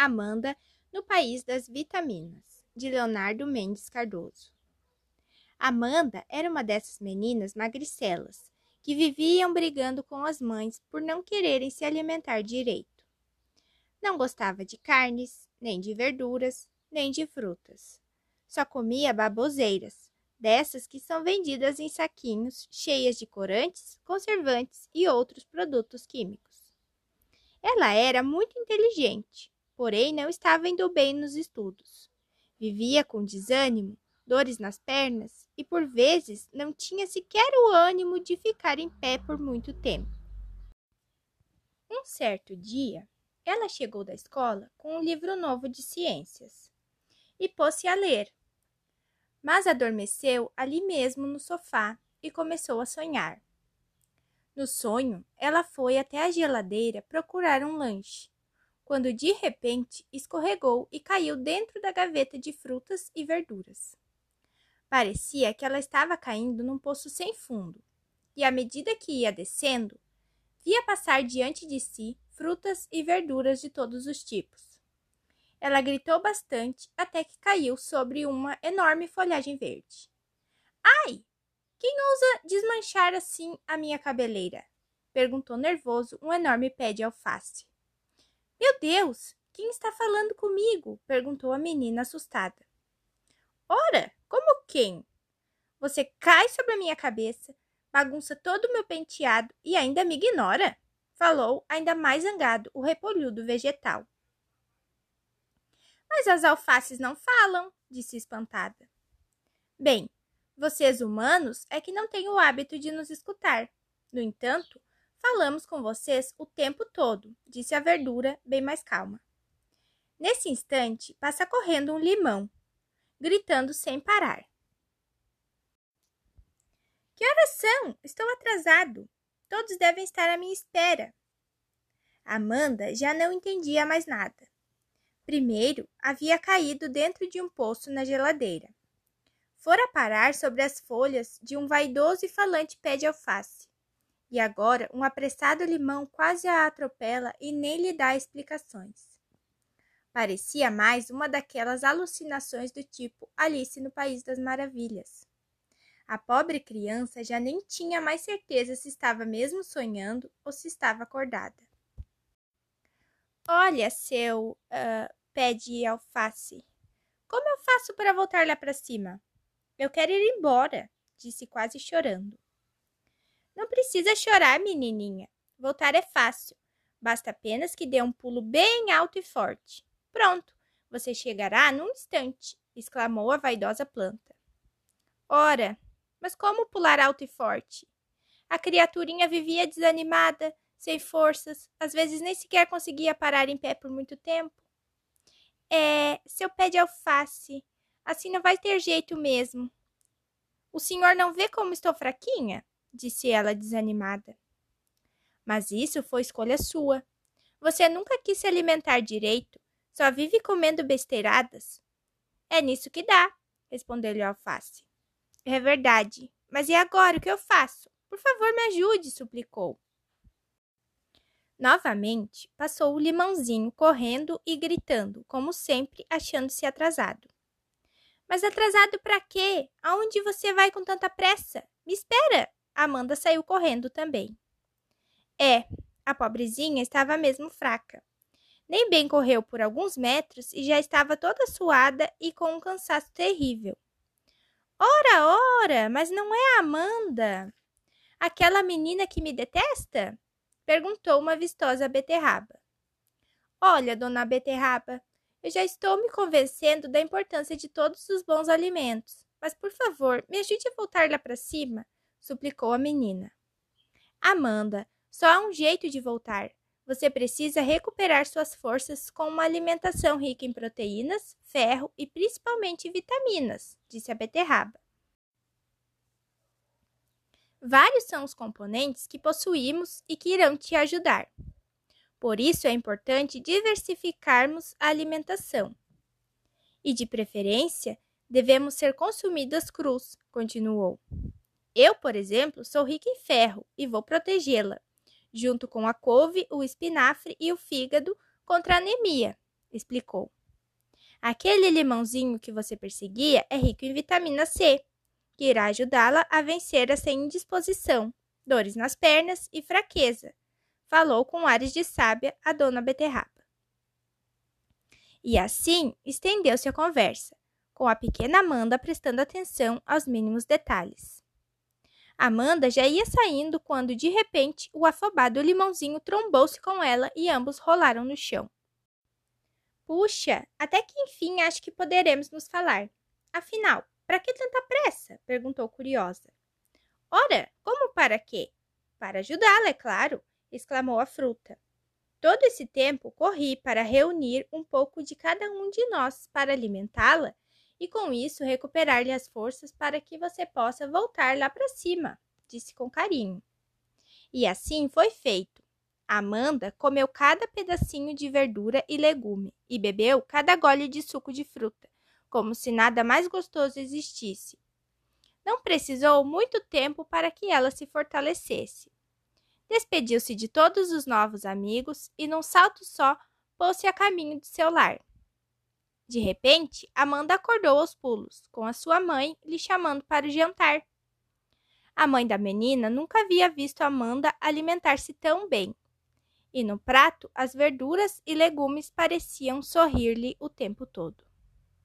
Amanda no País das Vitaminas, de Leonardo Mendes Cardoso. Amanda era uma dessas meninas magricelas que viviam brigando com as mães por não quererem se alimentar direito. Não gostava de carnes, nem de verduras, nem de frutas. Só comia baboseiras, dessas que são vendidas em saquinhos cheias de corantes, conservantes e outros produtos químicos. Ela era muito inteligente, porém não estava indo bem nos estudos. Vivia com desânimo, dores nas pernas e por vezes não tinha sequer o ânimo de ficar em pé por muito tempo. Um certo dia, ela chegou da escola com um livro novo de ciências e pôs-se a ler. Mas adormeceu ali mesmo no sofá e começou a sonhar. No sonho, ela foi até a geladeira procurar um lanche quando de repente escorregou e caiu dentro da gaveta de frutas e verduras. Parecia que ela estava caindo num poço sem fundo, e à medida que ia descendo, via passar diante de si frutas e verduras de todos os tipos. Ela gritou bastante até que caiu sobre uma enorme folhagem verde. Ai! Quem ousa desmanchar assim a minha cabeleira? perguntou nervoso um enorme pé de alface. Meu Deus, quem está falando comigo? perguntou a menina assustada. Ora, como quem? Você cai sobre a minha cabeça, bagunça todo o meu penteado e ainda me ignora? Falou, ainda mais zangado, o repolhudo vegetal. Mas as alfaces não falam, disse espantada. Bem, vocês humanos é que não têm o hábito de nos escutar. No entanto, Falamos com vocês o tempo todo, disse a verdura, bem mais calma. Nesse instante, passa correndo um limão, gritando sem parar. Que horas são? Estou atrasado. Todos devem estar à minha espera. Amanda já não entendia mais nada. Primeiro, havia caído dentro de um poço na geladeira. Fora parar sobre as folhas de um vaidoso e falante pé de alface. E agora um apressado limão quase a atropela e nem lhe dá explicações. Parecia mais uma daquelas alucinações do tipo Alice no País das Maravilhas. A pobre criança já nem tinha mais certeza se estava mesmo sonhando ou se estava acordada. Olha, seu uh, pé de alface, como eu faço para voltar lá para cima? Eu quero ir embora, disse quase chorando. Não precisa chorar, menininha. Voltar é fácil. Basta apenas que dê um pulo bem alto e forte. Pronto, você chegará num instante, exclamou a vaidosa planta. Ora, mas como pular alto e forte? A criaturinha vivia desanimada, sem forças, às vezes nem sequer conseguia parar em pé por muito tempo. É, seu pé de alface, assim não vai ter jeito mesmo. O senhor não vê como estou fraquinha? Disse ela desanimada. Mas isso foi escolha sua. Você nunca quis se alimentar direito, só vive comendo besteiradas. É nisso que dá, respondeu-lhe o alface. É verdade, mas e agora o que eu faço? Por favor, me ajude, suplicou. Novamente, passou o limãozinho correndo e gritando, como sempre, achando-se atrasado. Mas atrasado para quê? Aonde você vai com tanta pressa? Me espera! Amanda saiu correndo também. É, a pobrezinha estava mesmo fraca. Nem bem correu por alguns metros e já estava toda suada e com um cansaço terrível. Ora, ora, mas não é a Amanda? Aquela menina que me detesta? Perguntou uma vistosa beterraba. Olha, dona beterraba, eu já estou me convencendo da importância de todos os bons alimentos, mas por favor, me ajude a voltar lá para cima suplicou a menina. Amanda, só há um jeito de voltar. Você precisa recuperar suas forças com uma alimentação rica em proteínas, ferro e principalmente vitaminas, disse a beterraba. Vários são os componentes que possuímos e que irão te ajudar. Por isso é importante diversificarmos a alimentação. E, de preferência, devemos ser consumidas crus, continuou. Eu, por exemplo, sou rica em ferro e vou protegê-la, junto com a couve, o espinafre e o fígado contra anemia. explicou. Aquele limãozinho que você perseguia é rico em vitamina C, que irá ajudá-la a vencer essa indisposição, dores nas pernas e fraqueza, falou com ares de sábia a dona Beterraba. E assim estendeu-se a conversa, com a pequena Amanda prestando atenção aos mínimos detalhes. Amanda já ia saindo quando, de repente, o afobado limãozinho trombou-se com ela e ambos rolaram no chão. Puxa, até que enfim acho que poderemos nos falar. Afinal, para que tanta pressa? perguntou curiosa. Ora, como para quê? Para ajudá-la, é claro, exclamou a fruta. Todo esse tempo corri para reunir um pouco de cada um de nós para alimentá-la e com isso recuperar-lhe as forças para que você possa voltar lá para cima, disse com carinho. E assim foi feito. Amanda comeu cada pedacinho de verdura e legume e bebeu cada gole de suco de fruta, como se nada mais gostoso existisse. Não precisou muito tempo para que ela se fortalecesse. Despediu-se de todos os novos amigos e, num salto só, pôs-se a caminho de seu lar. De repente, Amanda acordou aos pulos, com a sua mãe lhe chamando para o jantar. A mãe da menina nunca havia visto Amanda alimentar-se tão bem. E no prato, as verduras e legumes pareciam sorrir-lhe o tempo todo.